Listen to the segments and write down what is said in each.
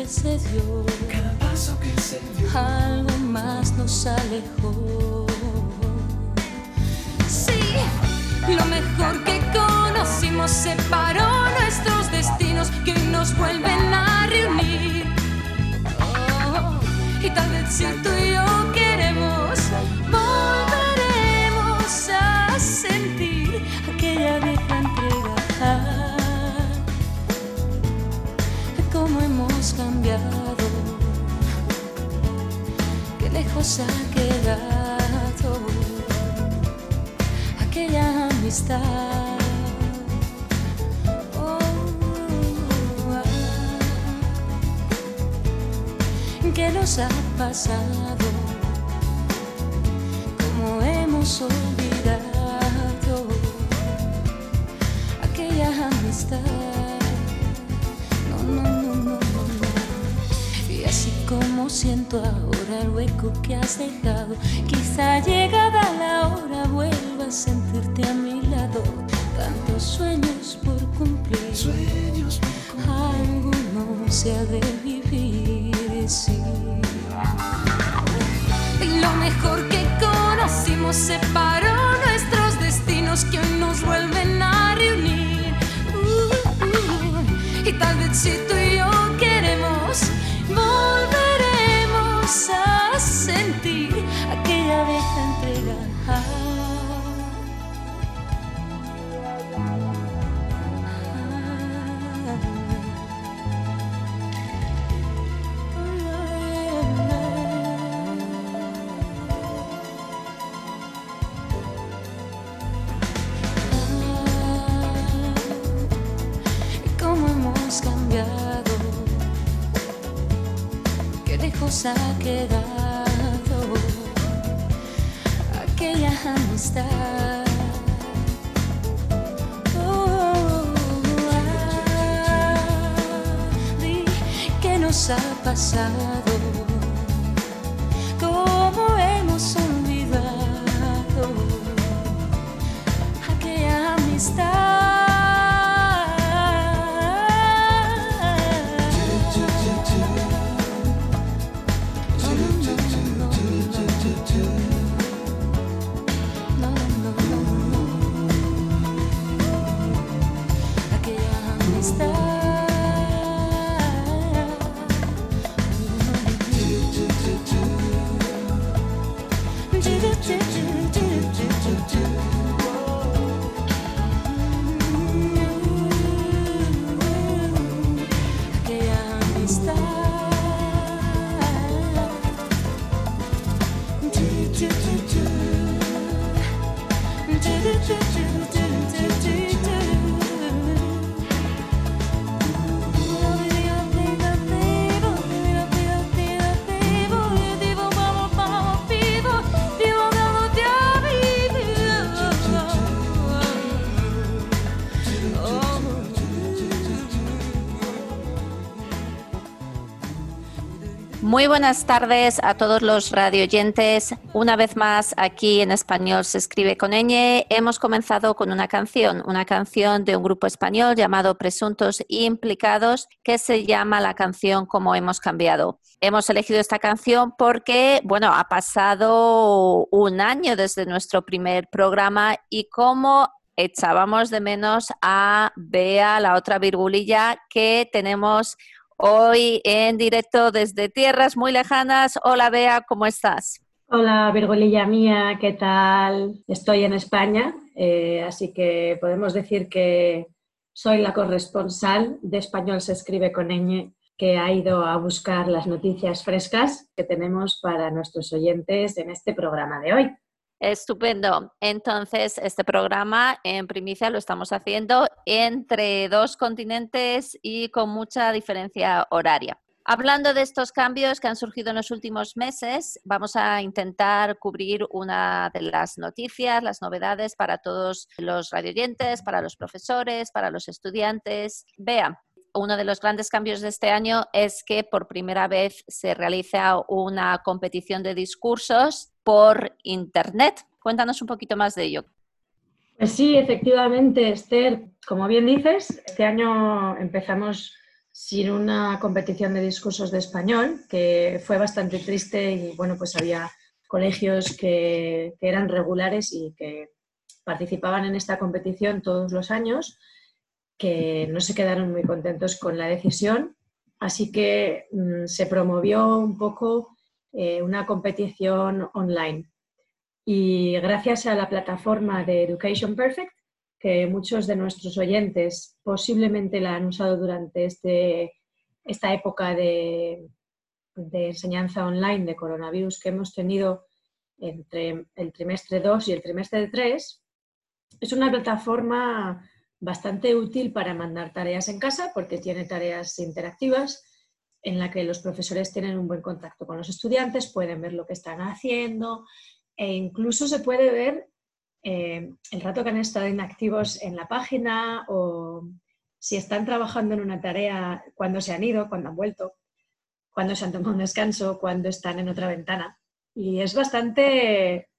Que se dio, cada paso que se dio, algo más nos alejó. Sí, lo mejor que conocimos separó nuestros destinos que nos vuelven a reunir. Oh, y tal vez si tú lejos ha quedado aquella amistad. Oh, ah. ¿Qué nos ha pasado? ¿Cómo hemos olvidado aquella amistad? Como siento ahora el hueco que has dejado, quizá llegada la hora vuelva a sentirte a mi lado. Tantos sueños por cumplir, sueños algo no se ha de vivir, sí. Lo mejor que conocimos separó nuestros destinos que hoy nos vuelven a reunir. Uh, uh. Y tal vez si tú pasado? ¿Cómo hemos olvidado aquella amistad? Muy buenas tardes a todos los radioyentes. Una vez más, aquí en español se escribe con ñ. Hemos comenzado con una canción, una canción de un grupo español llamado Presuntos Implicados, que se llama la canción Como hemos cambiado. Hemos elegido esta canción porque, bueno, ha pasado un año desde nuestro primer programa y como echábamos de menos a Bea, la otra virgulilla que tenemos hoy en directo desde tierras muy lejanas. Hola Bea, ¿cómo estás? Hola Virgolilla mía, ¿qué tal? Estoy en España, eh, así que podemos decir que soy la corresponsal de Español se escribe con ñ que ha ido a buscar las noticias frescas que tenemos para nuestros oyentes en este programa de hoy. Estupendo. Entonces, este programa en primicia lo estamos haciendo entre dos continentes y con mucha diferencia horaria. Hablando de estos cambios que han surgido en los últimos meses, vamos a intentar cubrir una de las noticias, las novedades para todos los radioyentes, para los profesores, para los estudiantes. Vea, uno de los grandes cambios de este año es que por primera vez se realiza una competición de discursos por Internet. Cuéntanos un poquito más de ello. Pues sí, efectivamente, Esther, como bien dices, este año empezamos sin una competición de discursos de español, que fue bastante triste y bueno, pues había colegios que, que eran regulares y que participaban en esta competición todos los años, que no se quedaron muy contentos con la decisión, así que mm, se promovió un poco eh, una competición online. Y gracias a la plataforma de Education Perfect, que muchos de nuestros oyentes posiblemente la han usado durante este, esta época de, de enseñanza online de coronavirus que hemos tenido entre el trimestre 2 y el trimestre 3, es una plataforma bastante útil para mandar tareas en casa porque tiene tareas interactivas en la que los profesores tienen un buen contacto con los estudiantes, pueden ver lo que están haciendo e incluso se puede ver eh, el rato que han estado inactivos en la página o si están trabajando en una tarea, cuando se han ido, cuando han vuelto, cuando se han tomado un descanso, cuando están en otra ventana. Y es bastante...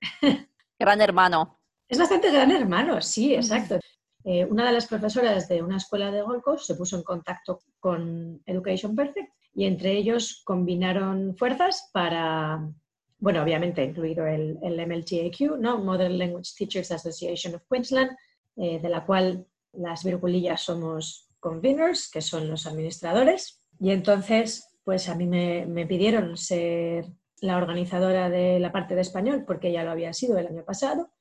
gran hermano. Es bastante gran hermano, sí, exacto. Eh, una de las profesoras de una escuela de Gold se puso en contacto con Education Perfect y entre ellos combinaron fuerzas para, bueno, obviamente incluido el, el MLTAQ, ¿no? Modern Language Teachers Association of Queensland, eh, de la cual las virgulillas somos conveners, que son los administradores. Y entonces, pues a mí me, me pidieron ser la organizadora de la parte de español, porque ya lo había sido el año pasado.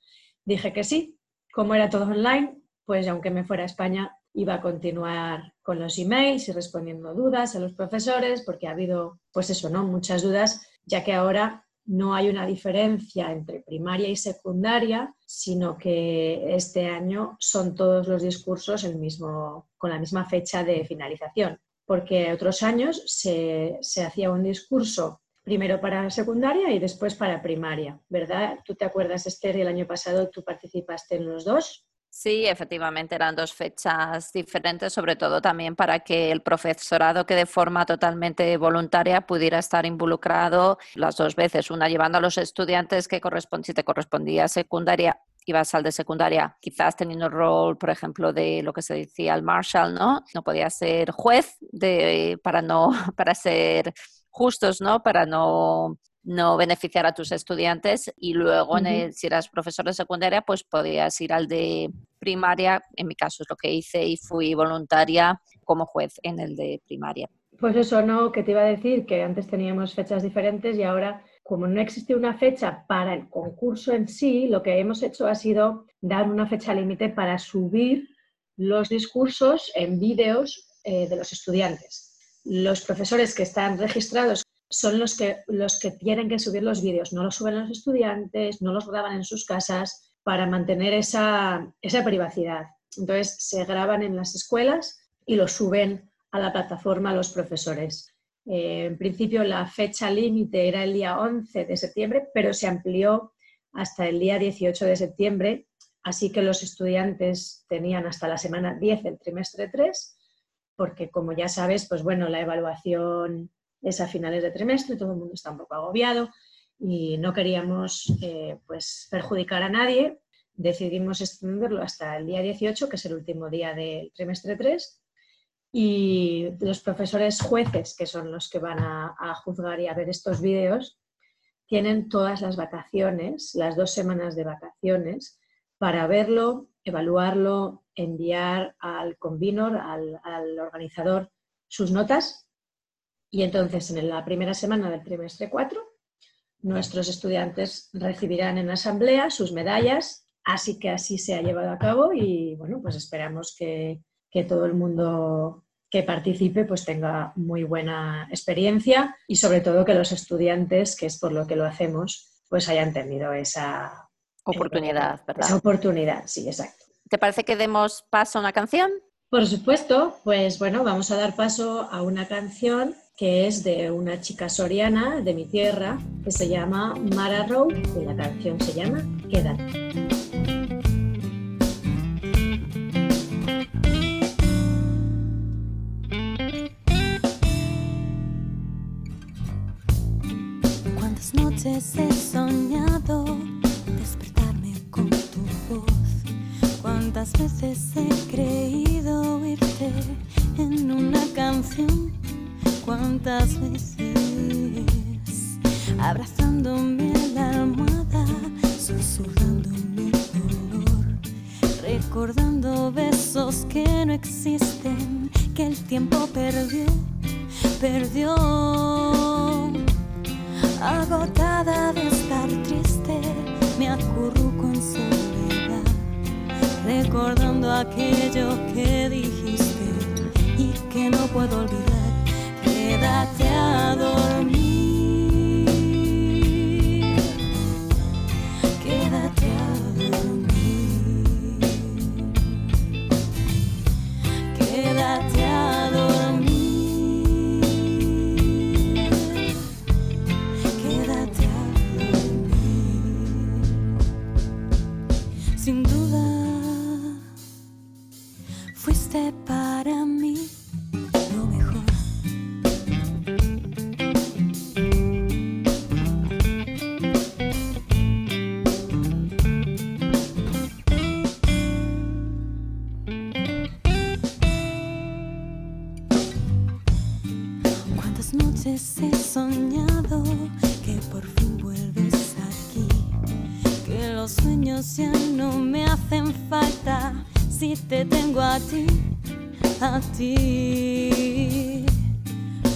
Dije que sí, como era todo online, pues aunque me fuera a España, iba a continuar con los emails y respondiendo dudas a los profesores, porque ha habido, pues eso, ¿no? Muchas dudas, ya que ahora no hay una diferencia entre primaria y secundaria, sino que este año son todos los discursos el mismo, con la misma fecha de finalización. Porque otros años se, se hacía un discurso primero para secundaria y después para primaria, ¿verdad? ¿Tú te acuerdas, Esther, el año pasado tú participaste en los dos? Sí, efectivamente eran dos fechas diferentes, sobre todo también para que el profesorado que de forma totalmente voluntaria pudiera estar involucrado las dos veces, una llevando a los estudiantes que si te correspondía secundaria, ibas al de secundaria, quizás teniendo el rol, por ejemplo, de lo que se decía el Marshall, ¿no? No podía ser juez de, para no, para ser justos, ¿no? Para no no beneficiar a tus estudiantes y luego si eras profesor de secundaria pues podías ir al de primaria, en mi caso es lo que hice y fui voluntaria como juez en el de primaria. Pues eso, no, que te iba a decir que antes teníamos fechas diferentes y ahora como no existe una fecha para el concurso en sí, lo que hemos hecho ha sido dar una fecha límite para subir los discursos en vídeos eh, de los estudiantes. Los profesores que están registrados son los que, los que tienen que subir los vídeos. No los suben los estudiantes, no los graban en sus casas para mantener esa, privacidad. Entonces, se graban en las escuelas y los suben a la plataforma los profesores. Eh, en principio, la fecha límite era el día 11 de septiembre, pero se amplió hasta el día 18 de septiembre, así que los estudiantes tenían hasta la semana 10 del trimestre 3, porque como ya sabes, pues bueno, la evaluación es a finales de trimestre, todo el mundo está un poco agobiado y no queríamos eh, pues, perjudicar a nadie. Decidimos extenderlo hasta el día 18, que es el último día del trimestre 3, y los profesores jueces, que son los que van a, juzgar y a ver estos vídeos, tienen todas las vacaciones, las dos semanas de vacaciones, para verlo, evaluarlo, enviar al convenor, al organizador, sus notas. Y entonces, en la primera semana del trimestre 4, nuestros estudiantes recibirán en asamblea sus medallas, así que así se ha llevado a cabo y bueno, pues esperamos que, que todo el mundo que participe pues tenga muy buena experiencia y sobre todo que los estudiantes, que es por lo que lo hacemos, pues hayan tenido esa oportunidad, ¿verdad? Esa oportunidad, sí, exacto. ¿Te parece que demos paso a una canción? Por supuesto, pues bueno, vamos a dar paso a una canción que es de una chica soriana de mi tierra que se llama Mara Rowe y la canción se llama Quédate. Noches he soñado despertarme con tu voz. Cuántas veces he Cuántas veces a ti.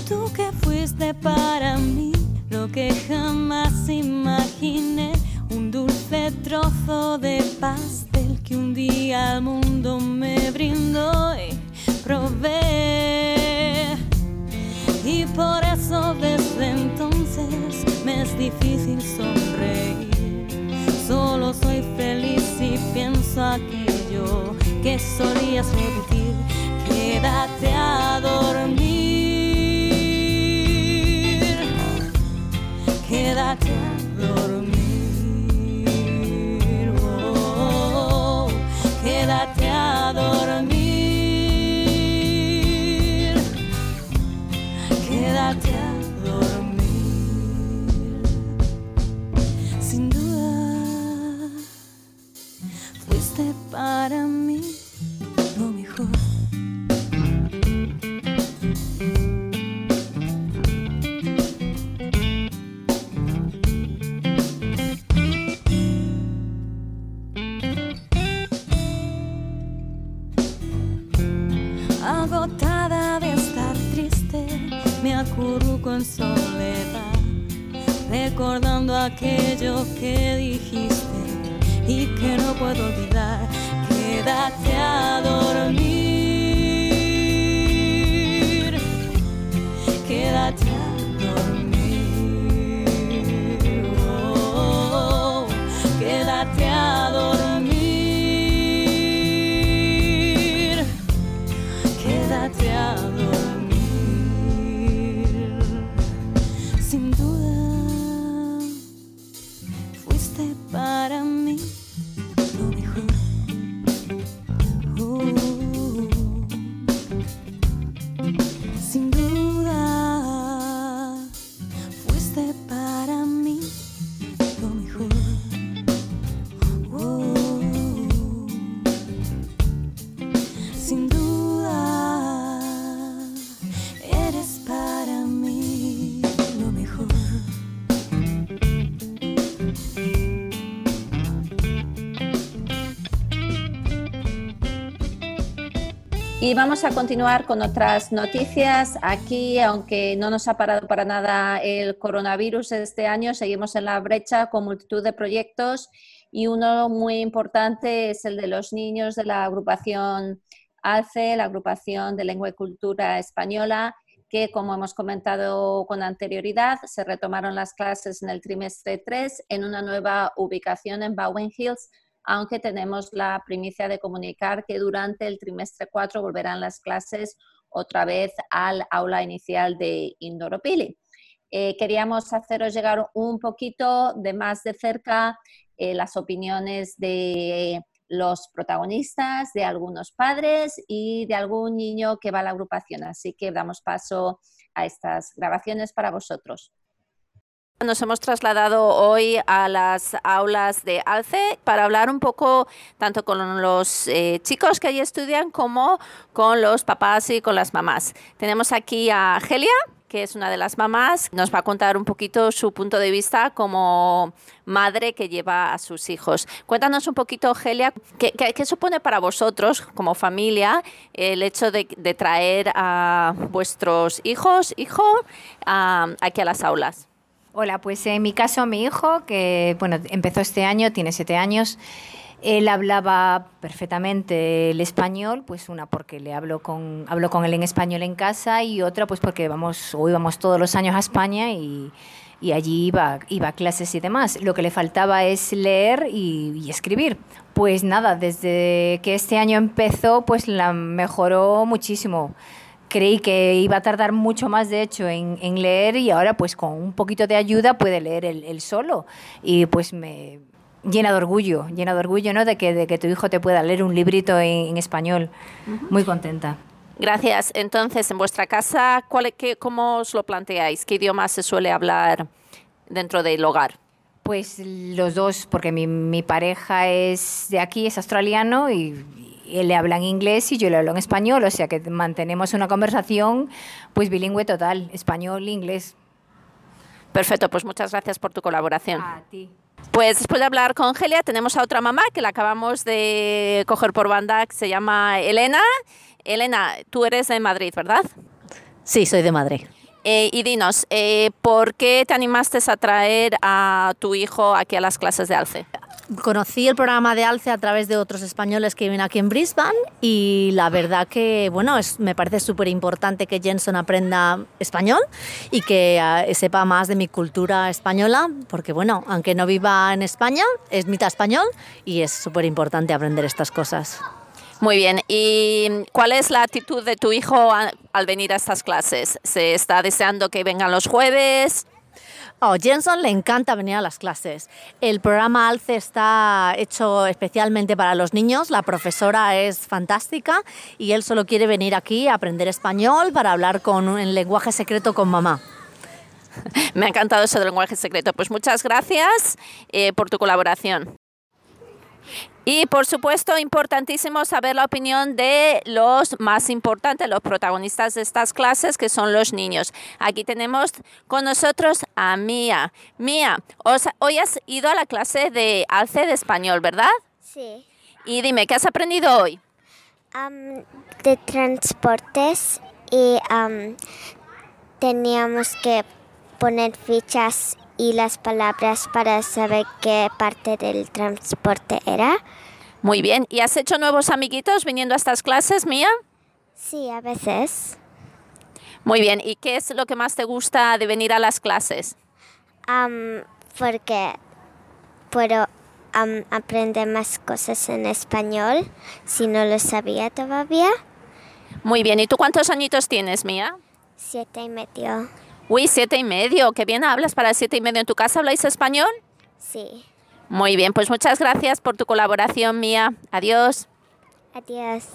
Tú que fuiste para mí lo que jamás imaginé, un dulce trozo de pastel que un día al mundo me brindó y probé. Y por eso desde entonces me es difícil sonreír. Solo soy feliz y pienso aquello que solías repetir. Quédate a dormir. Quédate a aquello que dijiste y que no puedo olvidar. Y vamos a continuar con otras noticias. Aquí, aunque no nos ha parado para nada el coronavirus este año, seguimos en la brecha con multitud de proyectos y uno muy importante es el de los niños de la agrupación ALCE, la agrupación de lengua y cultura española, que como hemos comentado con anterioridad, se retomaron las clases en el trimestre 3 en una nueva ubicación en Bowen Hills, aunque tenemos la primicia de comunicar que durante el trimestre 4 volverán las clases otra vez al aula inicial de Indoropili. Eh, queríamos haceros llegar un poquito de más de cerca eh, las opiniones de los protagonistas, de algunos padres y de algún niño que va a la agrupación. Así que damos paso a estas grabaciones para vosotros. Nos hemos trasladado hoy a las aulas de Alce para hablar un poco tanto con los eh, chicos que allí estudian como con los papás y con las mamás. Tenemos aquí a Gelia, que es una de las mamás, nos va a contar un poquito su punto de vista como madre que lleva a sus hijos. Cuéntanos un poquito, Gelia, ¿qué, supone para vosotros como familia el hecho de, traer a vuestros hijos, hijo, aquí a las aulas? Hola, pues en mi caso mi hijo, que bueno, empezó este año, tiene siete años, él hablaba perfectamente el español, pues una porque le hablo con, hablo con él en español en casa y otra pues porque vamos, o íbamos todos los años a España y, y allí iba, iba a clases y demás. Lo que le faltaba es leer y, escribir. Pues nada, desde que este año empezó, pues la mejoró muchísimo creí que iba a tardar mucho más, de hecho, en, leer y ahora pues con un poquito de ayuda puede leer él, solo. Y pues me llena de orgullo, llena de orgullo, ¿no? De que, de que tu hijo te pueda leer un librito en, español. Muy contenta. Gracias. Entonces, en vuestra casa, ¿cuál, qué, ¿cómo os lo planteáis? ¿Qué idioma se suele hablar dentro del hogar? Pues los dos, porque mi, mi pareja es de aquí, es australiano y, él le habla en inglés y yo le hablo en español, o sea que mantenemos una conversación pues bilingüe total, español-inglés. Perfecto, pues muchas gracias por tu colaboración. A ti. Pues después de hablar con Gelia, tenemos a otra mamá que la acabamos de coger por banda, que se llama Elena. Elena, tú eres de Madrid, ¿verdad? Sí, soy de Madrid. Eh, y dinos, eh, ¿por qué te animaste a traer a tu hijo aquí a las clases de Alce? Conocí el programa de Alce a través de otros españoles que viven aquí en Brisbane y la verdad que, bueno, es, me parece súper importante que Jenson aprenda español y que ah, sepa más de mi cultura española, porque, bueno, aunque no viva en España, es mitad español y es súper importante aprender estas cosas. Muy bien, ¿y cuál es la actitud de tu hijo al venir a estas clases? ¿Se está deseando que vengan los jueves? Oh, Jenson le encanta venir a las clases. El programa ALCE está hecho especialmente para los niños. La profesora es fantástica y él solo quiere venir aquí a aprender español para hablar con el lenguaje secreto con mamá. Me ha encantado eso del lenguaje secreto. Pues muchas gracias eh, por tu colaboración. Y por supuesto, importantísimo saber la opinión de los más importantes, los protagonistas de estas clases, que son los niños. Aquí tenemos con nosotros a Mía. Mía, hoy has ido a la clase de alce de español, ¿verdad? Sí. Y dime, ¿qué has aprendido hoy? de transportes y teníamos que poner fichas y las palabras para saber qué parte del transporte era. Muy bien. ¿Y has hecho nuevos amiguitos viniendo a estas clases, Mía? Sí, a veces. Muy bien. ¿Y qué es lo que más te gusta de venir a las clases? porque puedo aprender más cosas en español si no lo sabía todavía. Muy bien. ¿Y tú cuántos añitos tienes, Mía? Siete y medio. Uy, siete y medio. Qué bien hablas para siete y medio. ¿En tu casa habláis español? Sí. Muy bien, pues muchas gracias por tu colaboración, Mía. Adiós. Adiós.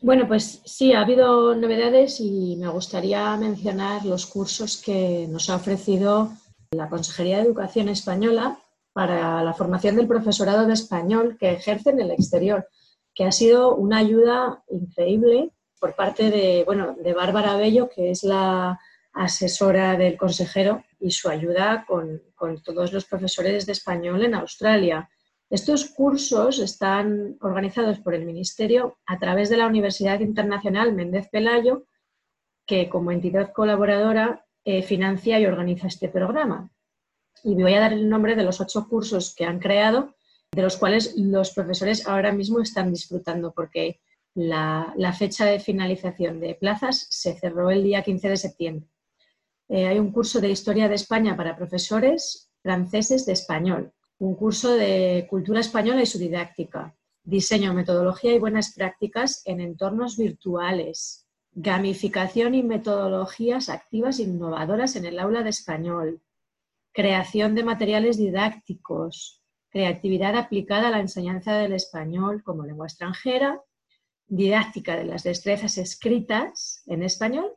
Bueno, pues sí, ha habido novedades y me gustaría mencionar los cursos que nos ha ofrecido la Consejería de Educación Española para la formación del profesorado de español que ejerce en el exterior, que ha sido una ayuda increíble por parte de, bueno, de Bárbara Bello, que es la asesora del consejero y su ayuda con, todos los profesores de español en Australia. Estos cursos están organizados por el Ministerio a través de la Universidad Internacional Méndez Pelayo, que como entidad colaboradora eh, financia y organiza este programa. Y voy a dar el nombre de los ocho cursos que han creado, de los cuales los profesores ahora mismo están disfrutando, porque la, fecha de finalización de plazas se cerró el día 15 de septiembre. Eh, hay un curso de Historia de España para profesores franceses de español, un curso de Cultura Española y su didáctica, diseño, metodología y buenas prácticas en entornos virtuales, gamificación y metodologías activas innovadoras en el aula de español, creación de materiales didácticos, creatividad aplicada a la enseñanza del español como lengua extranjera, didáctica de las destrezas escritas en español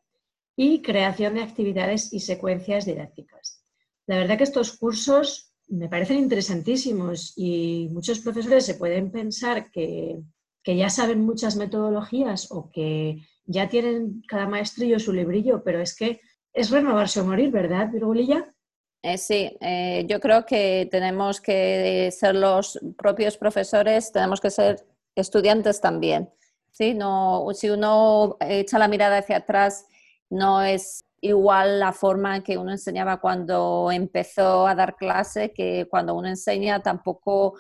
y creación de actividades y secuencias didácticas. La verdad que estos cursos me parecen interesantísimos y muchos profesores se pueden pensar que, ya saben muchas metodologías o que ya tienen cada maestrillo su librillo, pero es que es renovarse o morir, ¿verdad, Virgulilla? Eh, sí, eh, yo creo que tenemos que ser los propios profesores, tenemos que ser estudiantes también. ¿Sí? No, si uno echa la mirada hacia atrás, no es igual la forma que uno enseñaba cuando empezó a dar clase que cuando uno enseña tampoco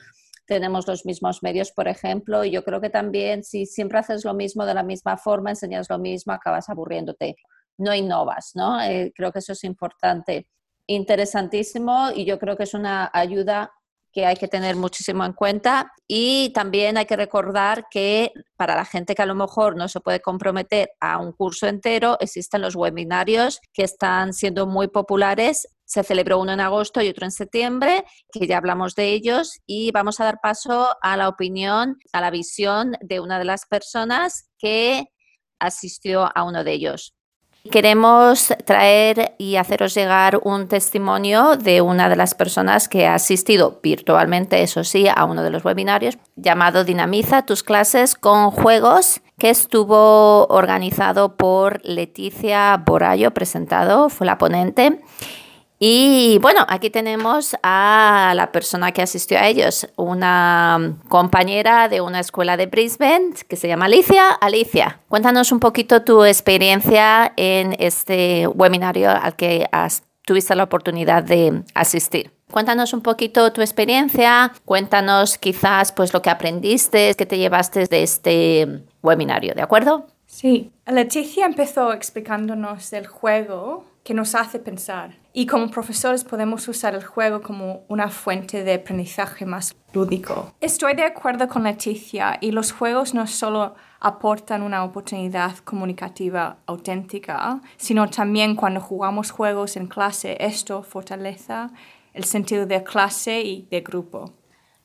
tenemos los mismos medios, por ejemplo, y yo creo que también si siempre haces lo mismo de la misma forma, enseñas lo mismo, acabas aburriéndote, no innovas, ¿no? Eh, creo que eso es importante, interesantísimo y yo creo que es una ayuda que hay que tener muchísimo en cuenta y también hay que recordar que para la gente que a lo mejor no se puede comprometer a un curso entero, existen los webinarios que están siendo muy populares. Se celebró uno en agosto y otro en septiembre, que ya hablamos de ellos y vamos a dar paso a la opinión, a la visión de una de las personas que asistió a uno de ellos. Queremos traer y haceros llegar un testimonio de una de las personas que ha asistido virtualmente, eso sí, a uno de los webinarios llamado Dinamiza tus clases con juegos que estuvo organizado por Leticia Borallo, presentado, fue la ponente. Y bueno, aquí tenemos a la persona que asistió a ellos, una compañera de una escuela de Brisbane que se llama Alicia. Alicia, cuéntanos un poquito tu experiencia en este webinario al que tuviste la oportunidad de asistir. Cuéntanos un poquito tu experiencia, cuéntanos quizás pues lo que aprendiste, que te llevaste de este webinario, ¿de acuerdo? Sí, Leticia empezó explicándonos el juego que nos hace pensar. Y como profesores podemos usar el juego como una fuente de aprendizaje más lúdico. Estoy de acuerdo con Leticia y los juegos no solo aportan una oportunidad comunicativa auténtica, sino también cuando jugamos juegos en clase, esto fortalece el sentido de clase y de grupo.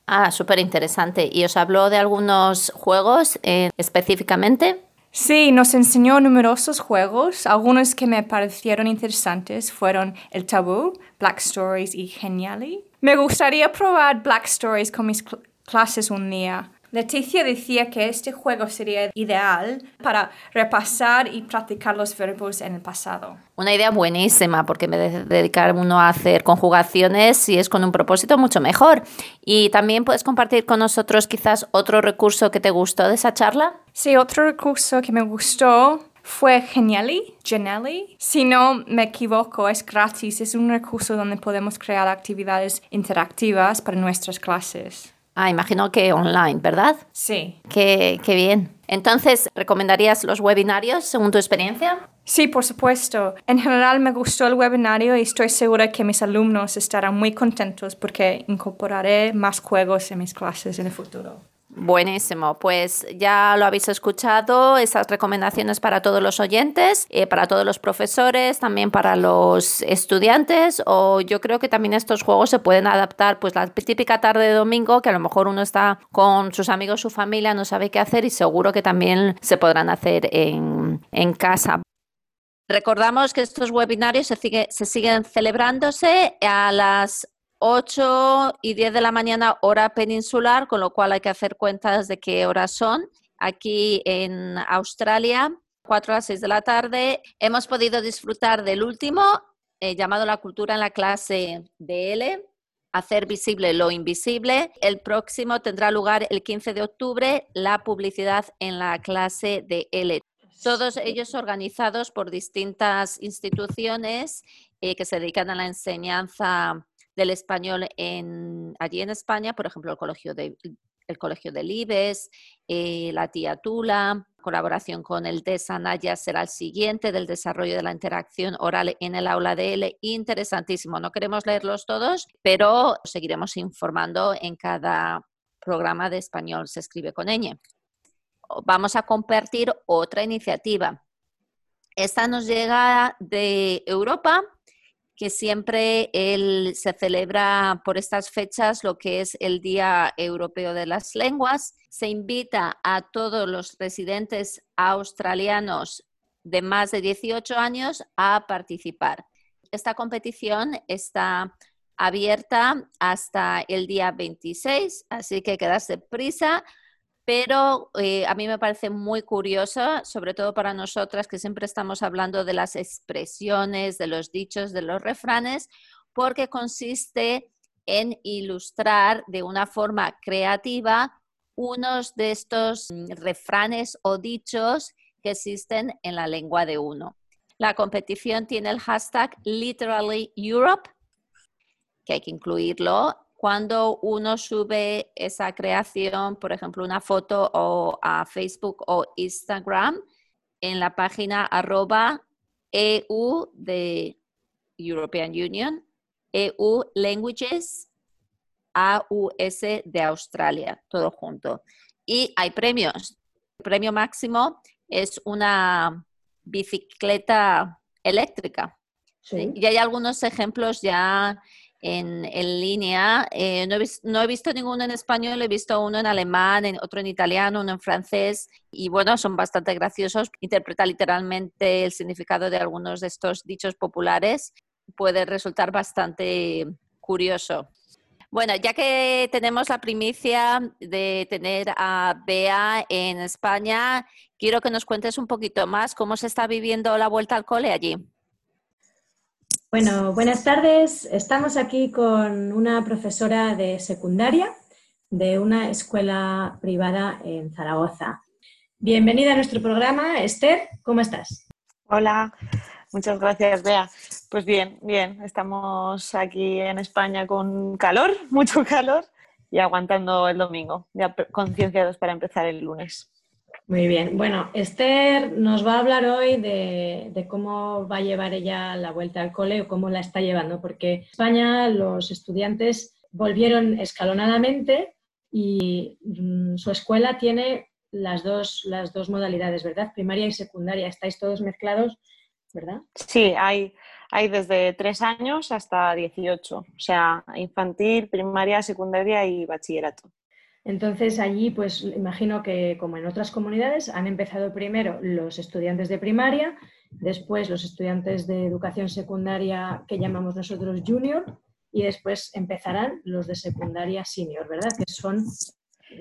Ah, súper interesante. ¿Y os habló de algunos juegos específicamente? Sí, nos enseñó numerosos juegos. Algunos que me parecieron interesantes fueron El Tabú, Black Stories y Geniali. Me gustaría probar Black Stories con mis clases un día. Leticia decía que este juego sería ideal para repasar y practicar los verbos en el pasado. Una idea buenísima, porque me dedicar uno a hacer conjugaciones si es con un propósito mucho mejor. Y también puedes compartir con nosotros quizás otro recurso que te gustó de esa charla. Sí, otro recurso que me gustó fue Geniali, Geniali. Si no me equivoco, es gratis. Es un recurso donde podemos crear actividades interactivas para nuestras clases. Ah, imagino que online, ¿verdad? Sí. Qué, qué bien. Entonces, ¿recomendarías los webinarios según tu experiencia? Sí, por supuesto. En general me gustó el webinario y estoy segura que mis alumnos estarán muy contentos porque incorporaré más juegos en mis clases en el futuro. Buenísimo, pues ya lo habéis escuchado, esas recomendaciones para todos los oyentes, eh, para todos los profesores, también para los estudiantes, o yo creo que también estos juegos se pueden adaptar, pues la típica tarde de domingo, que a lo mejor uno está con sus amigos, su familia, no sabe qué hacer y seguro que también se podrán hacer en, en casa. Recordamos que estos webinarios se, se siguen celebrándose a las 8 y 10 de la mañana hora peninsular, con lo cual hay que hacer cuentas de qué horas son. Aquí en Australia, 4 a 6 de la tarde, hemos podido disfrutar del último, eh, llamado La cultura en la clase DL. hacer visible lo invisible. El próximo tendrá lugar el 15 de octubre, la publicidad en la clase de L. Todos ellos organizados por distintas instituciones eh, que se dedican a la enseñanza del español en, allí en España, por ejemplo, el Colegio de, Colegio de Libes, eh, la tía Tula, colaboración con el de Sanaya será el siguiente del desarrollo de la interacción oral en el aula de L. Interesantísimo. No queremos leerlos todos, pero seguiremos informando en cada programa de español se escribe con ñ. Vamos a compartir otra iniciativa. Esta nos llega de Europa que siempre se celebra por estas fechas lo que es el Día Europeo de las Lenguas. Se invita a todos los residentes australianos de más de 18 años a participar. Esta competición está abierta hasta el día 26, así que quedarse prisa pero eh, a mí me parece muy curioso, sobre todo para nosotras que siempre estamos hablando de las expresiones, de los dichos, de los refranes, porque consiste en ilustrar de una forma creativa unos de estos mm, refranes o dichos que existen en la lengua de uno. La competición tiene el hashtag Literally Europe, que hay que incluirlo cuando uno sube esa creación, por ejemplo, una foto o a Facebook o Instagram, en la página arroba EU de European Union, EU Languages, AUS de Australia, todo junto. Y hay premios. El premio máximo es una bicicleta eléctrica. Y hay algunos ejemplos ya en, línea. Eh, no, he visto ninguno en español, he visto uno en alemán, otro en italiano, uno en francés y bueno, son bastante graciosos. Interpreta literalmente el significado de algunos de estos dichos populares. Puede resultar bastante curioso. Bueno, ya que tenemos la primicia de tener a Bea en España, quiero que nos cuentes un poquito más cómo se está viviendo la vuelta al cole allí. Bueno, buenas tardes. Estamos aquí con una profesora de secundaria de una escuela privada en Zaragoza. Bienvenida a nuestro programa, Esther. ¿Cómo estás? Hola, muchas gracias, Bea. Pues bien, bien. Estamos aquí en España con calor, mucho calor, y aguantando el domingo, ya concienciados para empezar el lunes. Muy bien. Bueno, Esther nos va a hablar hoy de, cómo va a llevar ella la vuelta al cole o cómo la está llevando, porque en España los estudiantes volvieron escalonadamente y mm, su escuela tiene las dos, las dos modalidades, ¿verdad? Primaria y secundaria. Estáis todos mezclados, ¿verdad? Sí, hay, hay desde tres años hasta 18, o sea, infantil, primaria, secundaria y bachillerato. Entonces allí, pues imagino que como en otras comunidades, han empezado primero los estudiantes de primaria, después los estudiantes de educación secundaria que llamamos nosotros junior y después empezarán los de secundaria senior, ¿verdad? Que son,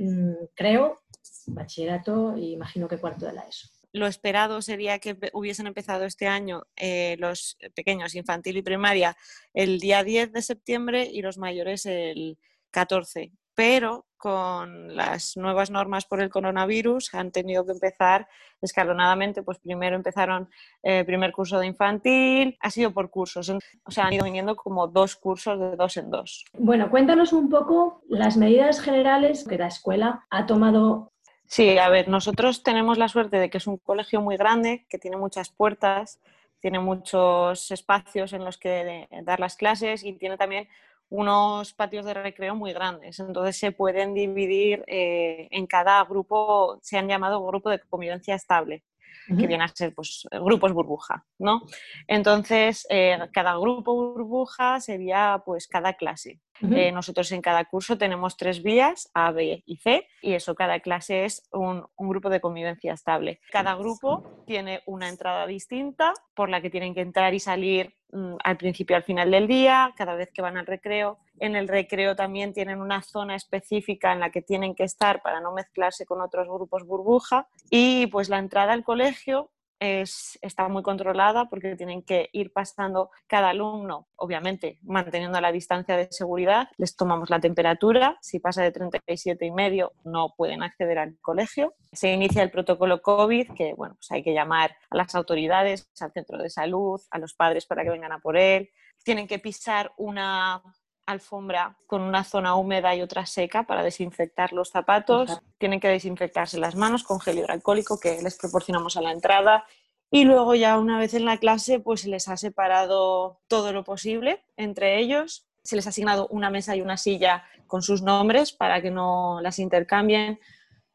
mm, creo, bachillerato e imagino que cuarto de la ESO. Lo esperado sería que hubiesen empezado este año eh, los pequeños, infantil y primaria, el día 10 de septiembre y los mayores el 14 pero con las nuevas normas por el coronavirus han tenido que empezar escalonadamente, pues primero empezaron el eh, primer curso de infantil, ha sido por cursos, o sea, han ido viniendo como dos cursos de dos en dos. Bueno, cuéntanos un poco las medidas generales que la escuela ha tomado. Sí, a ver, nosotros tenemos la suerte de que es un colegio muy grande, que tiene muchas puertas, tiene muchos espacios en los que dar las clases y tiene también unos patios de recreo muy grandes. Entonces se pueden dividir eh, en cada grupo, se han llamado grupo de convivencia estable que vienen a ser pues, grupos burbuja, ¿no? Entonces, eh, cada grupo burbuja sería pues cada clase. Eh, nosotros en cada curso tenemos tres vías, A, B y C, y eso, cada clase es un, un, grupo de convivencia estable. Cada grupo tiene una entrada distinta por la que tienen que entrar y salir mm, al principio y al final del día, cada vez que van al recreo. En el recreo también tienen una zona específica en la que tienen que estar para no mezclarse con otros grupos burbuja. Y pues la entrada al colegio es, está muy controlada porque tienen que ir pasando cada alumno, obviamente manteniendo la distancia de seguridad, les tomamos la temperatura, si pasa de 37 y medio no pueden acceder al colegio. Se inicia el protocolo COVID, que bueno, pues hay que llamar a las autoridades, al centro de salud, a los padres para que vengan a por él. Tienen que pisar una alfombra con una zona húmeda y otra seca para desinfectar los zapatos. Tienen que desinfectarse las manos con gel hidroalcohólico que les proporcionamos a la entrada. Y luego ya una vez en la clase, pues se les ha separado todo lo posible entre ellos. Se les ha asignado una mesa y una silla con sus nombres para que no las intercambien.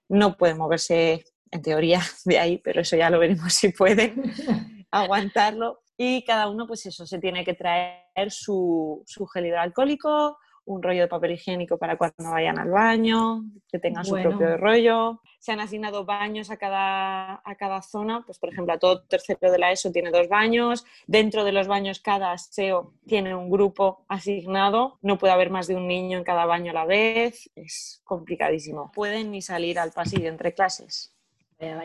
No pueden moverse, en teoría, de ahí, pero eso ya lo veremos si pueden aguantarlo y cada uno, pues eso, se tiene que traer su, su gel hidroalcohólico, un rollo de papel higiénico para cuando vayan al baño, que tengan su propio rollo. Se han asignado baños a cada, a cada zona, pues por ejemplo, a todo tercero de la ESO tiene dos baños. Dentro de los baños, cada SEO tiene un grupo asignado. No puede haber más de un niño en cada baño a la vez. Es complicadísimo. Pueden ni salir al pasillo entre clases.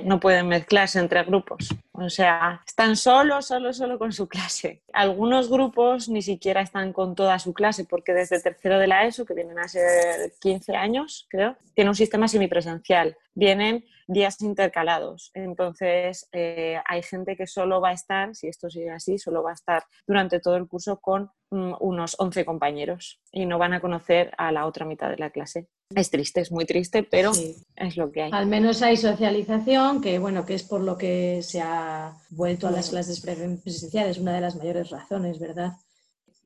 No pueden mezclarse entre grupos. O sea, están solo, solo, solo con su clase. Algunos grupos ni siquiera están con toda su clase porque desde tercero de la ESO, que vienen a ser 15 años, creo, tiene un sistema semipresencial. Vienen días intercalados. Entonces, eh, hay gente que solo va a estar, si esto sigue así, solo va a estar durante todo el curso con unos 11 compañeros y no van a conocer a la otra mitad de la clase. Es triste, es muy triste, pero es lo que hay. Al menos hay socialización, que bueno, que es por lo que se ha vuelto a las clases presenciales, una de las mayores razones, ¿verdad?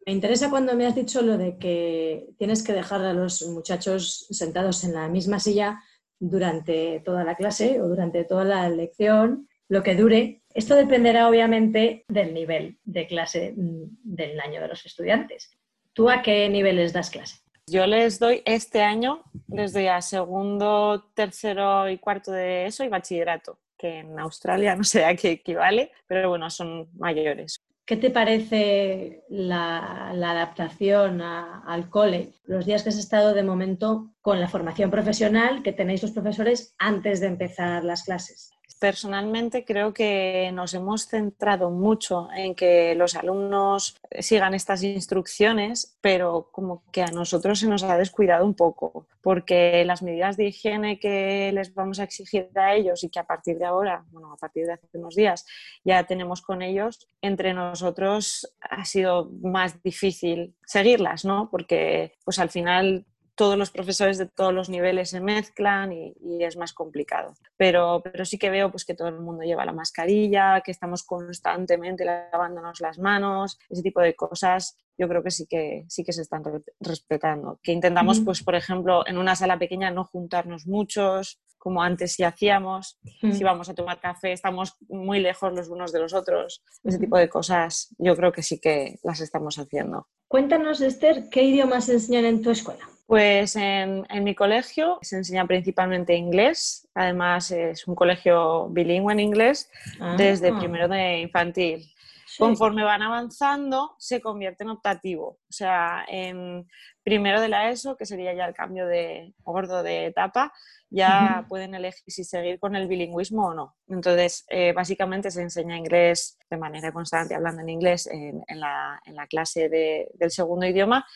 Me interesa cuando me has dicho lo de que tienes que dejar a los muchachos sentados en la misma silla durante toda la clase o durante toda la lección, lo que dure. Esto dependerá obviamente del nivel de clase mm, del año de los estudiantes. ¿Tú a qué niveles das clase? Yo les doy este año, les doy a segundo, tercero y cuarto de eso y bachillerato, que en Australia no sé a qué equivale, pero bueno, son mayores. ¿Qué te parece la, adaptación al cole? Los días que has estado de momento con la formación profesional que tenéis los profesores antes de empezar las clases. Personalmente creo que nos hemos centrado mucho en que los alumnos sigan estas instrucciones, pero como que a nosotros se nos ha descuidado un poco, porque las medidas de higiene que les vamos a exigir a ellos y que a partir de ahora, bueno, a partir de hace unos días ya tenemos con ellos, entre nosotros ha sido más difícil seguirlas, ¿no? Porque pues al final todos los profesores de todos los niveles se mezclan y, es más complicado. Pero, pero sí que veo pues, que todo el mundo lleva la mascarilla, que estamos constantemente lavándonos las manos, ese tipo de cosas yo creo que sí que, sí que se están respetando. Que intentamos, pues, por ejemplo, en una sala pequeña no juntarnos muchos, como antes sí hacíamos. Si vamos a tomar café, estamos muy lejos los unos de los otros. Ese tipo de cosas yo creo que sí que las estamos haciendo. Cuéntanos, Esther, ¿qué idiomas enseñan en tu escuela? Pues en, mi colegio se enseña principalmente inglés, además es un colegio bilingüe en inglés desde ah. primero de infantil. Conforme van avanzando, se convierte en optativo. O sea, en primero de la ESO, que sería ya el cambio de gordo de etapa, ya pueden elegir si seguir con el bilingüismo o no. Entonces, eh, básicamente se enseña inglés de manera constante, hablando en inglés en, la, clase del segundo idioma,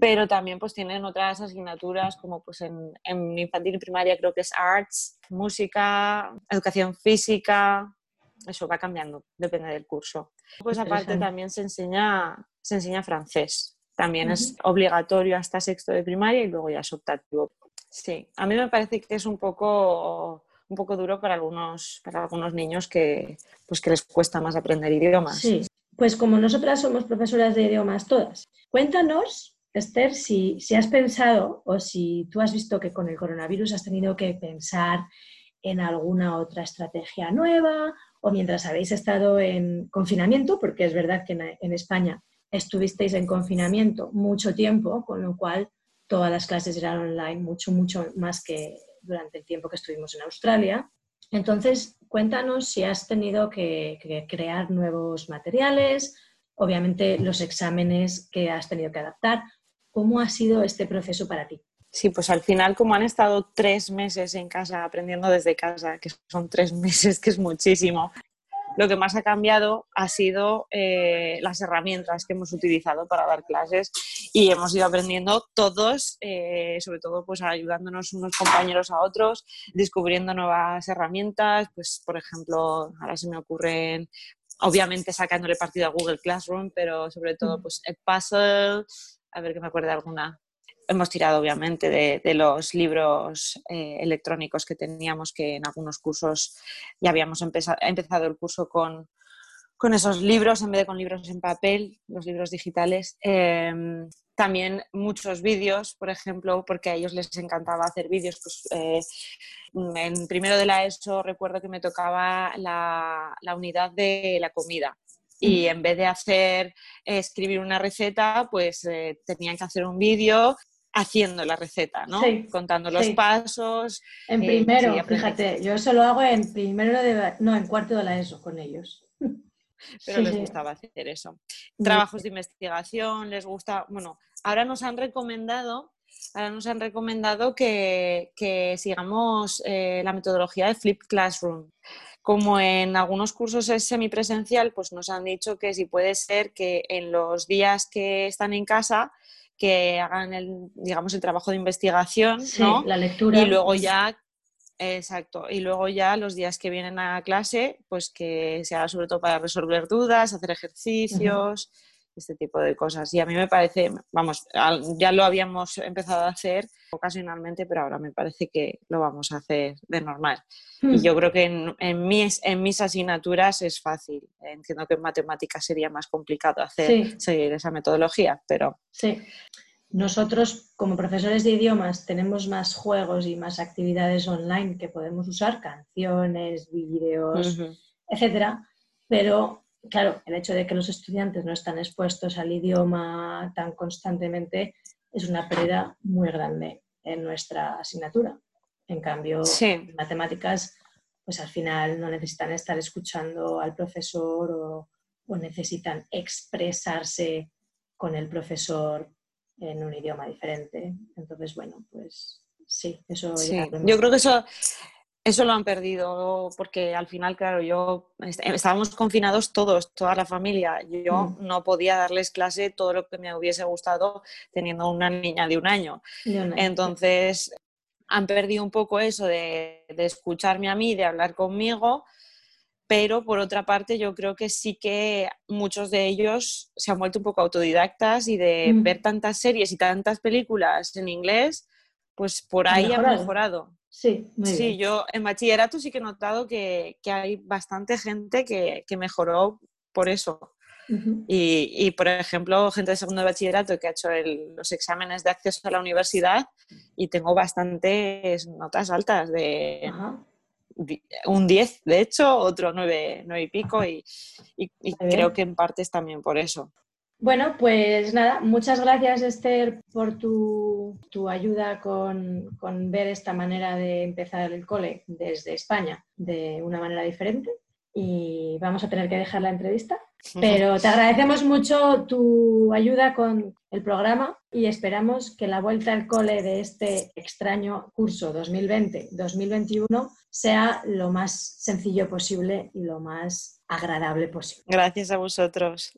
pero también pues tienen otras asignaturas como pues en, en infantil y primaria creo que es arts, música, educación física, eso va cambiando, depende del curso. Pues aparte también se enseña, se enseña francés. También es obligatorio hasta sexto de primaria y luego ya es optativo. Sí, a mí me parece que es un poco, un poco duro para algunos, para algunos niños que, pues que les cuesta más aprender idiomas. Sí, pues como nosotras somos profesoras de idiomas todas, cuéntanos, Esther, si, si has pensado o si tú has visto que con el coronavirus has tenido que pensar en alguna otra estrategia nueva o mientras habéis estado en confinamiento, porque es verdad que en, España estuvisteis en confinamiento mucho tiempo, con lo cual todas las clases eran online, mucho, mucho más que durante el tiempo que estuvimos en Australia. Entonces, cuéntanos si has tenido que, crear nuevos materiales, obviamente los exámenes que has tenido que adaptar. ¿Cómo ha sido este proceso para ti? Sí, pues al final, como han estado tres meses en casa aprendiendo desde casa, que son tres meses, que es muchísimo, lo que más ha cambiado ha sido eh, las herramientas que hemos utilizado para dar clases y hemos ido aprendiendo todos, eh, sobre todo pues ayudándonos unos compañeros a otros, descubriendo nuevas herramientas, pues por ejemplo, ahora se me ocurren obviamente sacándole partido a Google Classroom, pero sobre todo pues Edpuzzle, a ver que me acuerde alguna. Hemos tirado obviamente de, los libros eh, electrónicos que teníamos, que en algunos cursos ya habíamos empezado el curso con, con esos libros en vez de con libros en papel, los libros digitales. Em, también muchos vídeos, por ejemplo, porque a ellos les encantaba hacer vídeos. Pues, eh, en primero de la ESO recuerdo que me tocaba la, la unidad de la comida y en vez de hacer escribir una receta, pues eh, tenían que hacer un vídeo haciendo la receta, ¿no? Contando los pasos. En eh, primero, fíjate, yo eso lo hago en primero de, no, en cuarto de la ESO con ellos. Pero les gustaba hacer eso. Trabajos de investigación, les gusta, bueno, ahora nos han recomendado, ahora nos han recomendado que, sigamos eh, la metodología de Flip Classroom. Como en algunos cursos es semipresencial, pues nos han dicho que si puede ser que en los días que están en casa, que hagan el, digamos, el trabajo de investigación, ¿no? La lectura. Y luego ya, exacto, y luego ya los días que vienen a clase, pues que sea sobre todo para resolver dudas, hacer ejercicios este tipo de cosas. Y a mí me parece, vamos, ya lo habíamos empezado a hacer ocasionalmente, pero ahora me parece que lo vamos a hacer de normal. Y hmm. yo creo que en, en, mis, en mis asignaturas es fácil. Entiendo que en matemáticas sería más complicado hacer, seguir esa metodología, pero... Sí. Nosotros, como profesores de idiomas, tenemos más juegos y más actividades online que podemos usar, canciones, vídeos, etcétera, pero claro, el hecho de que los estudiantes no están expuestos al idioma tan constantemente es una pérdida muy grande en nuestra asignatura. En cambio, en matemáticas, pues al final no necesitan estar escuchando al profesor o, necesitan expresarse con el profesor en un idioma diferente. Entonces, bueno, pues sí, eso... Yo creo que eso eso lo han perdido porque al final, claro, yo estábamos confinados todos, toda la familia. Yo mm. no podía darles clase todo lo que me hubiese gustado teniendo una niña de un año. Entonces, han perdido un poco eso de, escucharme a mí, de hablar conmigo, pero por otra parte yo creo que sí que muchos de ellos se han vuelto un poco autodidactas y de mm. ver tantas series y tantas películas en inglés, pues por ahí han mejorado. Sí, sí yo en bachillerato sí que he notado que, hay bastante gente que, mejoró por eso. y, por ejemplo, gente de segundo de bachillerato que ha hecho los exámenes de acceso a la universidad y tengo bastantes notas altas de un 10, de hecho, otro 9, y pico y, y creo que en parte es también por eso. Bueno, pues nada, muchas gracias Esther por tu, ayuda con, ver esta manera de empezar el cole desde España de una manera diferente y vamos a tener que dejar la entrevista. Pero te agradecemos mucho tu ayuda con el programa y esperamos que la vuelta al cole de este extraño curso 2020-2021 sea lo más sencillo posible y lo más agradable posible. Gracias a vosotros.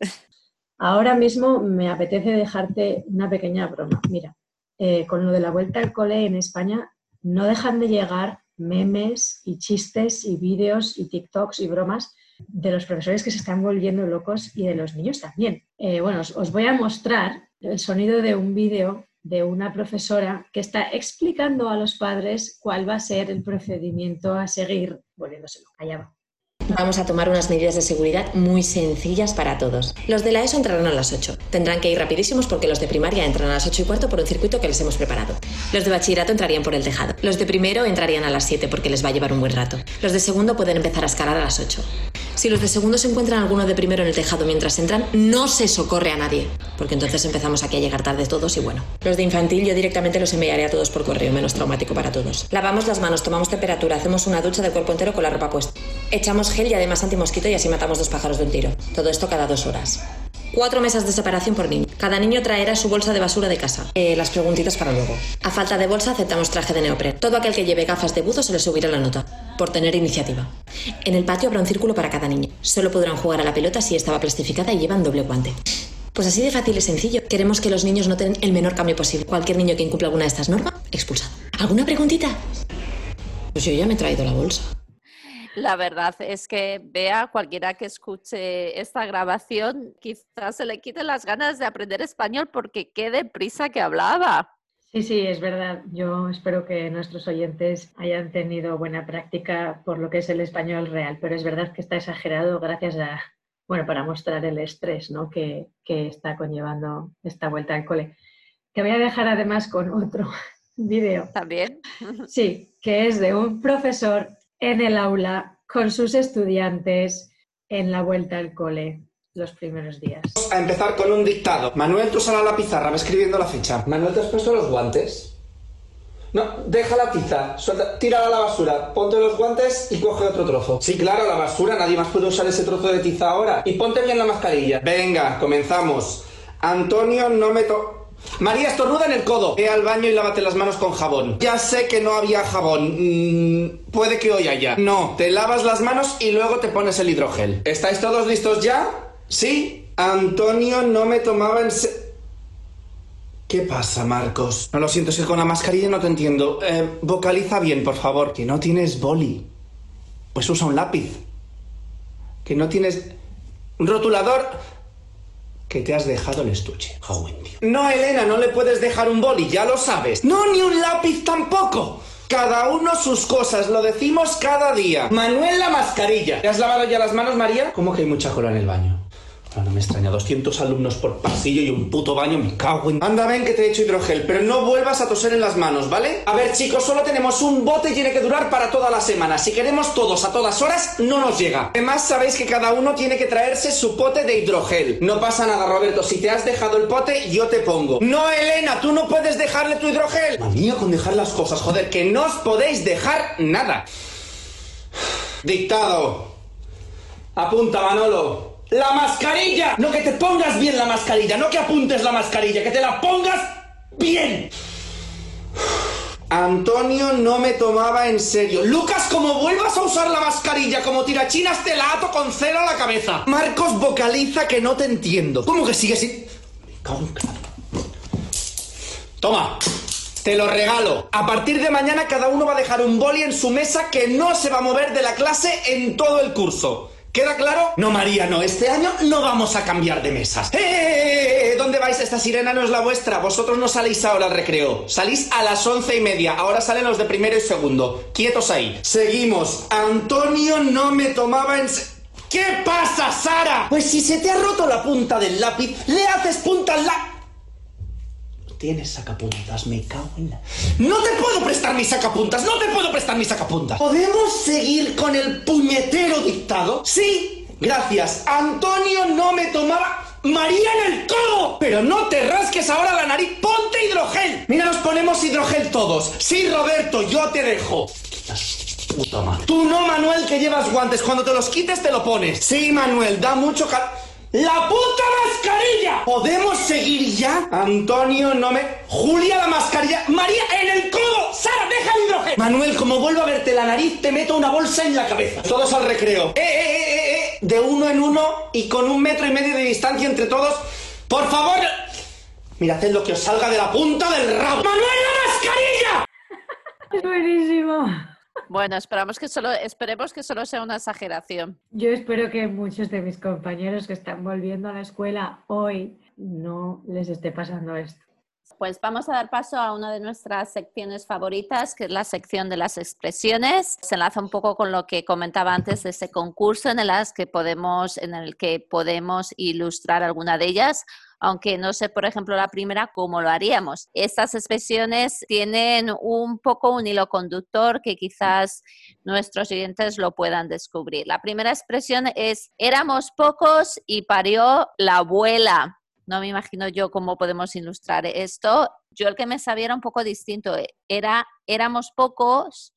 Ahora mismo me apetece dejarte una pequeña broma. Mira, eh, con lo de la vuelta al cole en España, no dejan de llegar memes y chistes y vídeos y TikToks y bromas de los profesores que se están volviendo locos y de los niños también. Eh, bueno, os, voy a mostrar el sonido de un vídeo de una profesora que está explicando a los padres cuál va a ser el procedimiento a seguir volviéndose loca. Allá va. Vamos a tomar unas medidas de seguridad muy sencillas para todos. Los de la ESO entrarán a las 8. Tendrán que ir rapidísimos porque los de primaria entran a las 8 y cuarto por un circuito que les hemos preparado. Los de bachillerato entrarían por el tejado. Los de primero entrarían a las 7 porque les va a llevar un buen rato. Los de segundo pueden empezar a escalar a las 8. Si los de segundo se encuentran alguno de primero en el tejado mientras entran, no se socorre a nadie, porque entonces empezamos aquí a llegar tarde todos y bueno. Los de infantil yo directamente los enviaré a todos por correo, menos traumático para todos. Lavamos las manos, tomamos temperatura, hacemos una ducha del cuerpo entero con la ropa puesta. Echamos gel y además antimosquito y así matamos dos pájaros de un tiro. Todo esto cada dos horas. Cuatro mesas de separación por niño. Cada niño traerá su bolsa de basura de casa. Eh, las preguntitas para luego. A falta de bolsa aceptamos traje de neopren. Todo aquel que lleve gafas de buzo se le subirá la nota. Por tener iniciativa. En el patio habrá un círculo para cada niño. Solo podrán jugar a la pelota si estaba plastificada y llevan doble guante. Pues así de fácil y sencillo. Queremos que los niños noten el menor cambio posible. Cualquier niño que incumpla alguna de estas normas, expulsado. ¿Alguna preguntita? Pues yo ya me he traído la bolsa. La verdad es que vea cualquiera que escuche esta grabación, quizás se le quiten las ganas de aprender español porque qué deprisa que hablaba. Sí, sí, es verdad. Yo espero que nuestros oyentes hayan tenido buena práctica por lo que es el español real, pero es verdad que está exagerado gracias a, bueno, para mostrar el estrés ¿no? que, que está conllevando esta vuelta al cole. Te voy a dejar además con otro video. ¿También? Sí, que es de un profesor en el aula con sus estudiantes en la vuelta al cole los primeros días. A empezar con un dictado. Manuel, tú sal a la pizarra, va escribiendo la fecha. Manuel, ¿te has puesto los guantes? No, deja la tiza, suelta, tírala a la basura, ponte los guantes y coge otro trozo. Sí, claro, la basura, nadie más puede usar ese trozo de tiza ahora. Y ponte bien la mascarilla. Venga, comenzamos. Antonio, no me to... María, estornuda en el codo. Ve al baño y lávate las manos con jabón. Ya sé que no había jabón. Mm, puede que hoy haya. No, te lavas las manos y luego te pones el hidrogel. ¿Estáis todos listos ya? ¿Sí? Antonio no me tomaba en se... ¿Qué pasa, Marcos? No lo siento, es que con la mascarilla no te entiendo. Eh, vocaliza bien, por favor. Que no tienes boli. Pues usa un lápiz. Que no tienes... Un rotulador que te has dejado el estuche. No, Elena, no le puedes dejar un boli, ya lo sabes. No, ni un lápiz tampoco. Cada uno sus cosas, lo decimos cada día. Manuel, la mascarilla. ¿Te has lavado ya las manos, María? ¿Cómo que hay mucha cola en el baño? Ah, no me extraña, 200 alumnos por pasillo y un puto baño, me cago en... Anda, ven que te he hecho hidrogel, pero no vuelvas a toser en las manos, ¿vale? A ver, chicos, solo tenemos un bote y tiene que durar para toda la semana. Si queremos todos a todas horas, no nos llega. Además, sabéis que cada uno tiene que traerse su pote de hidrogel. No pasa nada, Roberto, si te has dejado el pote, yo te pongo. No, Elena, tú no puedes dejarle tu hidrogel. Manía con dejar las cosas, joder, que no os podéis dejar nada. Dictado. Apunta, Manolo. La mascarilla. No que te pongas bien la mascarilla, no que apuntes la mascarilla, que te la pongas bien. Antonio no me tomaba en serio. Lucas, como vuelvas a usar la mascarilla como tirachinas, te la ato con cero a la cabeza. Marcos vocaliza que no te entiendo. ¿Cómo que cago en... Toma. Te lo regalo. A partir de mañana cada uno va a dejar un boli en su mesa que no se va a mover de la clase en todo el curso. ¿Queda claro? No, María, no. Este año no vamos a cambiar de mesas. ¡Eh, eh, eh! ¿Dónde vais? Esta sirena no es la vuestra. Vosotros no salís ahora al recreo. Salís a las once y media. Ahora salen los de primero y segundo. Quietos ahí. Seguimos. Antonio no me tomaba en... ¿Qué pasa, Sara? Pues si se te ha roto la punta del lápiz, le haces punta al lápiz. Tienes sacapuntas, me cago en la... ¡No te puedo prestar mis sacapuntas! ¡No te puedo prestar mis sacapuntas! ¿Podemos seguir con el puñetero dictado? Sí, gracias. Antonio no me tomaba... ¡María en el codo! Pero no te rasques ahora la nariz, ponte hidrogel. Mira, nos ponemos hidrogel todos. Sí, Roberto, yo te dejo. Puta madre. Tú no, Manuel, que llevas guantes. Cuando te los quites, te lo pones. Sí, Manuel, da mucho cal... ¡La puta mascarilla! ¿Podemos seguir ya? Antonio, no me... Julia, la mascarilla. María, en el codo. Sara, deja el hidrógeno. Manuel, como vuelvo a verte la nariz, te meto una bolsa en la cabeza. Todos al recreo. Eh, eh, eh, eh, eh. De uno en uno y con un metro y medio de distancia entre todos. Por favor. Mira, lo que os salga de la punta del rabo. ¡Manuel, la mascarilla! Es buenísimo. Bueno, esperamos que solo, esperemos que solo sea una exageración. Yo espero que muchos de mis compañeros que están volviendo a la escuela hoy no les esté pasando esto. Pues vamos a dar paso a una de nuestras secciones favoritas, que es la sección de las expresiones. Se enlaza un poco con lo que comentaba antes de ese concurso en el, que podemos, en el que podemos ilustrar alguna de ellas aunque no sé, por ejemplo, la primera, cómo lo haríamos. Estas expresiones tienen un poco un hilo conductor que quizás nuestros oyentes lo puedan descubrir. La primera expresión es, éramos pocos y parió la abuela. No me imagino yo cómo podemos ilustrar esto. Yo el que me sabía era un poco distinto. Era, éramos pocos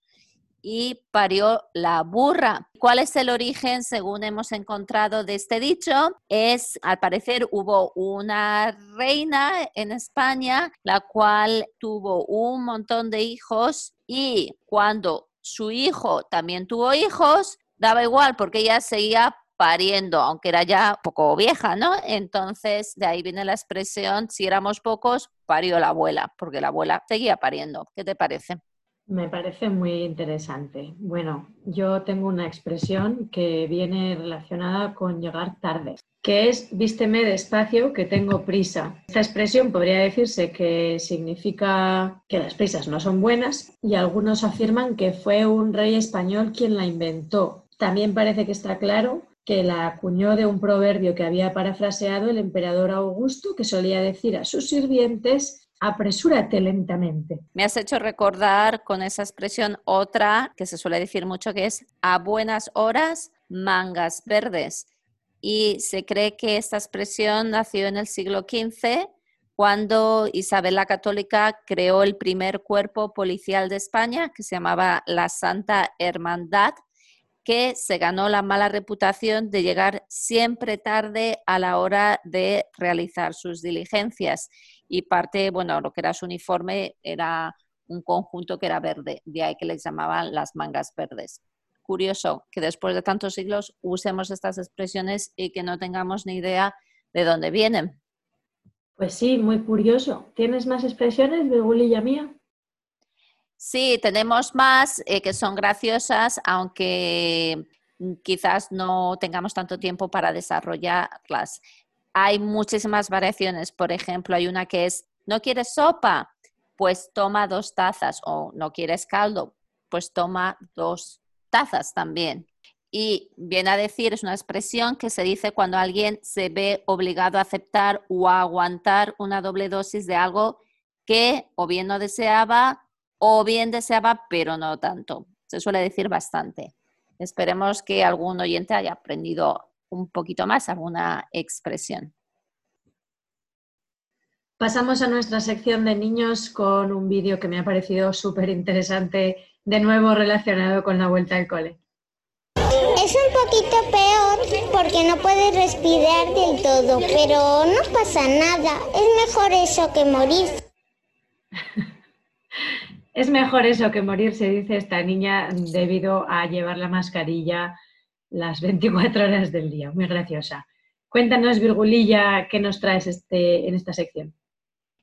y parió la burra. ¿Cuál es el origen, según hemos encontrado de este dicho? Es, al parecer, hubo una reina en España, la cual tuvo un montón de hijos y cuando su hijo también tuvo hijos, daba igual porque ella seguía pariendo, aunque era ya poco vieja, ¿no? Entonces, de ahí viene la expresión, si éramos pocos, parió la abuela, porque la abuela seguía pariendo. ¿Qué te parece? Me parece muy interesante. Bueno, yo tengo una expresión que viene relacionada con llegar tarde, que es vísteme despacio, que tengo prisa. Esta expresión podría decirse que significa que las prisas no son buenas y algunos afirman que fue un rey español quien la inventó. También parece que está claro que la acuñó de un proverbio que había parafraseado el emperador Augusto, que solía decir a sus sirvientes apresúrate lentamente. Me has hecho recordar con esa expresión otra que se suele decir mucho que es a buenas horas, mangas verdes. Y se cree que esta expresión nació en el siglo XV cuando Isabel la Católica creó el primer cuerpo policial de España que se llamaba la Santa Hermandad que se ganó la mala reputación de llegar siempre tarde a la hora de realizar sus diligencias. Y parte, bueno, lo que era su uniforme era un conjunto que era verde, de ahí que les llamaban las mangas verdes. Curioso que después de tantos siglos usemos estas expresiones y que no tengamos ni idea de dónde vienen. Pues sí, muy curioso. ¿Tienes más expresiones, Virgulilla mía? Sí, tenemos más eh, que son graciosas, aunque mm, quizás no tengamos tanto tiempo para desarrollarlas. Hay muchísimas variaciones. Por ejemplo, hay una que es, ¿no quieres sopa? Pues toma dos tazas. O ¿no quieres caldo? Pues toma dos tazas también. Y viene a decir, es una expresión que se dice cuando alguien se ve obligado a aceptar o a aguantar una doble dosis de algo que o bien no deseaba o bien deseaba, pero no tanto. Se suele decir bastante. Esperemos que algún oyente haya aprendido un poquito más alguna expresión. Pasamos a nuestra sección de niños con un vídeo que me ha parecido súper interesante, de nuevo relacionado con la vuelta al cole. Es un poquito peor porque no puedes respirar del todo, pero no pasa nada. Es mejor eso que morir. Es mejor eso que morirse, dice esta niña, debido a llevar la mascarilla las 24 horas del día. Muy graciosa. Cuéntanos, Virgulilla, qué nos traes este, en esta sección.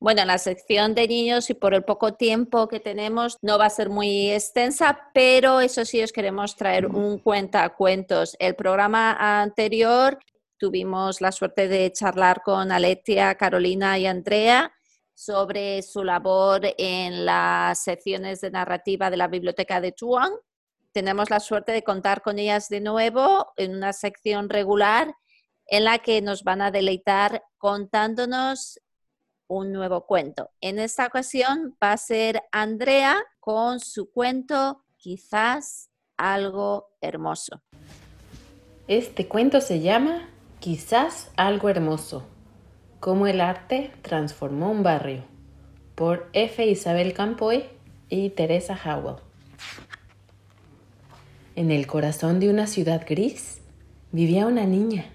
Bueno, la sección de niños y por el poco tiempo que tenemos no va a ser muy extensa, pero eso sí os queremos traer un cuentacuentos. El programa anterior tuvimos la suerte de charlar con Aletia, Carolina y Andrea sobre su labor en las secciones de narrativa de la Biblioteca de Chuan. Tenemos la suerte de contar con ellas de nuevo en una sección regular en la que nos van a deleitar contándonos un nuevo cuento. En esta ocasión va a ser Andrea con su cuento Quizás algo hermoso. Este cuento se llama Quizás algo hermoso Cómo el arte transformó un barrio, por F. Isabel Campoy y Teresa Howell. En el corazón de una ciudad gris vivía una niña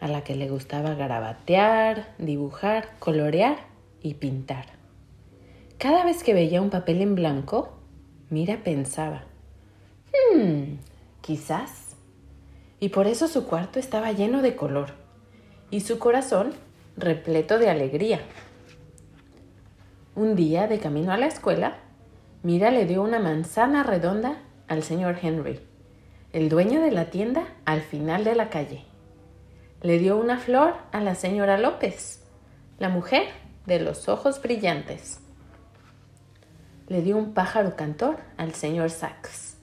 a la que le gustaba garabatear, dibujar, colorear y pintar. Cada vez que veía un papel en blanco, Mira pensaba, hmm, quizás. Y por eso su cuarto estaba lleno de color y su corazón repleto de alegría. Un día, de camino a la escuela, Mira le dio una manzana redonda al señor Henry, el dueño de la tienda al final de la calle. Le dio una flor a la señora López, la mujer de los ojos brillantes. Le dio un pájaro cantor al señor Sachs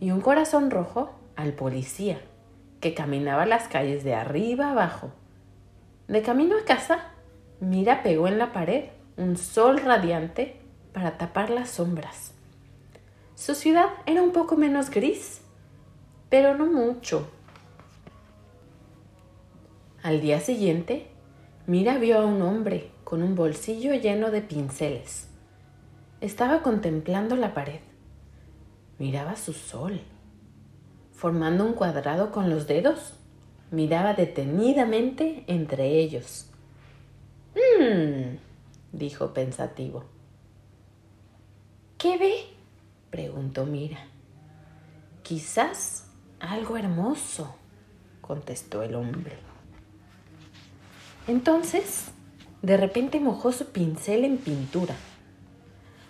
y un corazón rojo al policía, que caminaba las calles de arriba abajo de camino a casa, Mira pegó en la pared un sol radiante para tapar las sombras. Su ciudad era un poco menos gris, pero no mucho. Al día siguiente, Mira vio a un hombre con un bolsillo lleno de pinceles. Estaba contemplando la pared. Miraba su sol, formando un cuadrado con los dedos. Miraba detenidamente entre ellos. Mmm, dijo pensativo. ¿Qué ve? Preguntó Mira. Quizás algo hermoso, contestó el hombre. Entonces, de repente mojó su pincel en pintura.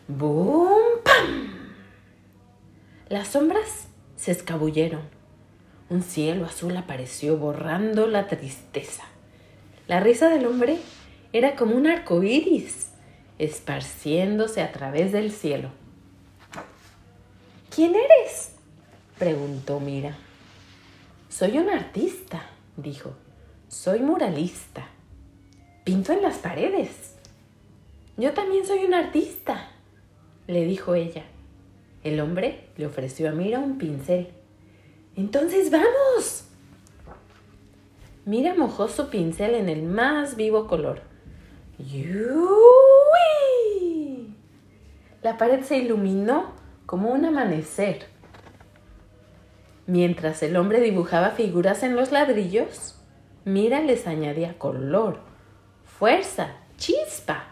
¡Bum! ¡Pam! Las sombras se escabulleron. Un cielo azul apareció borrando la tristeza. La risa del hombre era como un arco iris esparciéndose a través del cielo. ¿Quién eres? preguntó Mira. Soy un artista, dijo. Soy muralista. Pinto en las paredes. Yo también soy un artista, le dijo ella. El hombre le ofreció a Mira un pincel. Entonces vamos. Mira mojó su pincel en el más vivo color. ¡Yui! La pared se iluminó como un amanecer. Mientras el hombre dibujaba figuras en los ladrillos, Mira les añadía color, fuerza, chispa.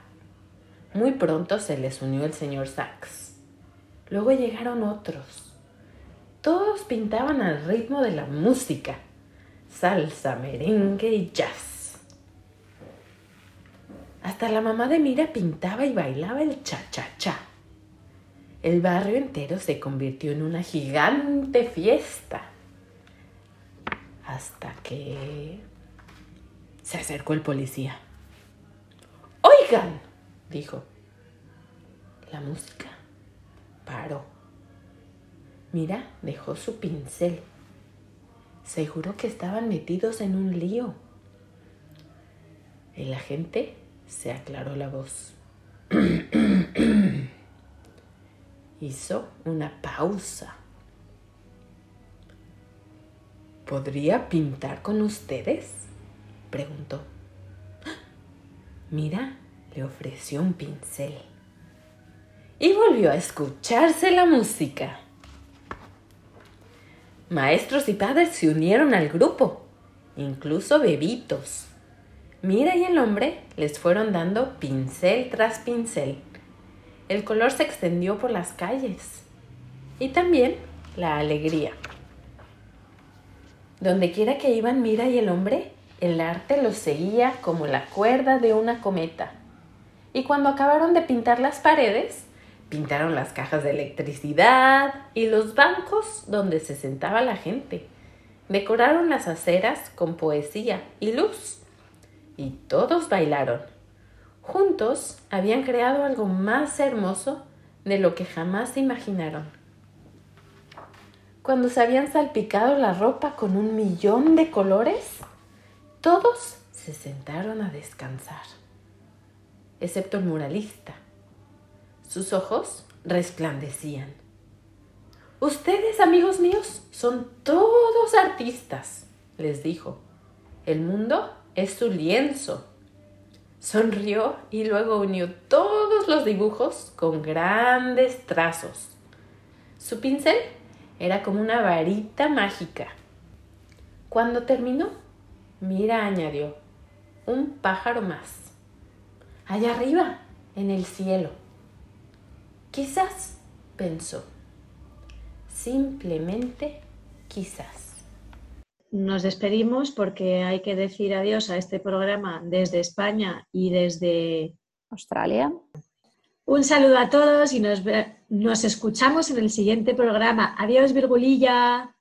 Muy pronto se les unió el señor Sachs. Luego llegaron otros. Todos pintaban al ritmo de la música, salsa, merengue y jazz. Hasta la mamá de Mira pintaba y bailaba el cha-cha-cha. El barrio entero se convirtió en una gigante fiesta. Hasta que se acercó el policía. Oigan, dijo. La música paró. Mira, dejó su pincel. Seguro que estaban metidos en un lío. El agente se aclaró la voz. Hizo una pausa. ¿Podría pintar con ustedes? preguntó. Mira, le ofreció un pincel. Y volvió a escucharse la música. Maestros y padres se unieron al grupo, incluso bebitos. Mira y el hombre les fueron dando pincel tras pincel. El color se extendió por las calles y también la alegría. Donde quiera que iban Mira y el hombre, el arte los seguía como la cuerda de una cometa. Y cuando acabaron de pintar las paredes, pintaron las cajas de electricidad y los bancos donde se sentaba la gente. Decoraron las aceras con poesía y luz. Y todos bailaron. Juntos habían creado algo más hermoso de lo que jamás imaginaron. Cuando se habían salpicado la ropa con un millón de colores, todos se sentaron a descansar, excepto el muralista. Sus ojos resplandecían. Ustedes, amigos míos, son todos artistas, les dijo. El mundo es su lienzo. Sonrió y luego unió todos los dibujos con grandes trazos. Su pincel era como una varita mágica. Cuando terminó, Mira añadió, un pájaro más. Allá arriba, en el cielo. Quizás, pensó. Simplemente quizás. Nos despedimos porque hay que decir adiós a este programa desde España y desde Australia. Un saludo a todos y nos, nos escuchamos en el siguiente programa. Adiós, Virgulilla.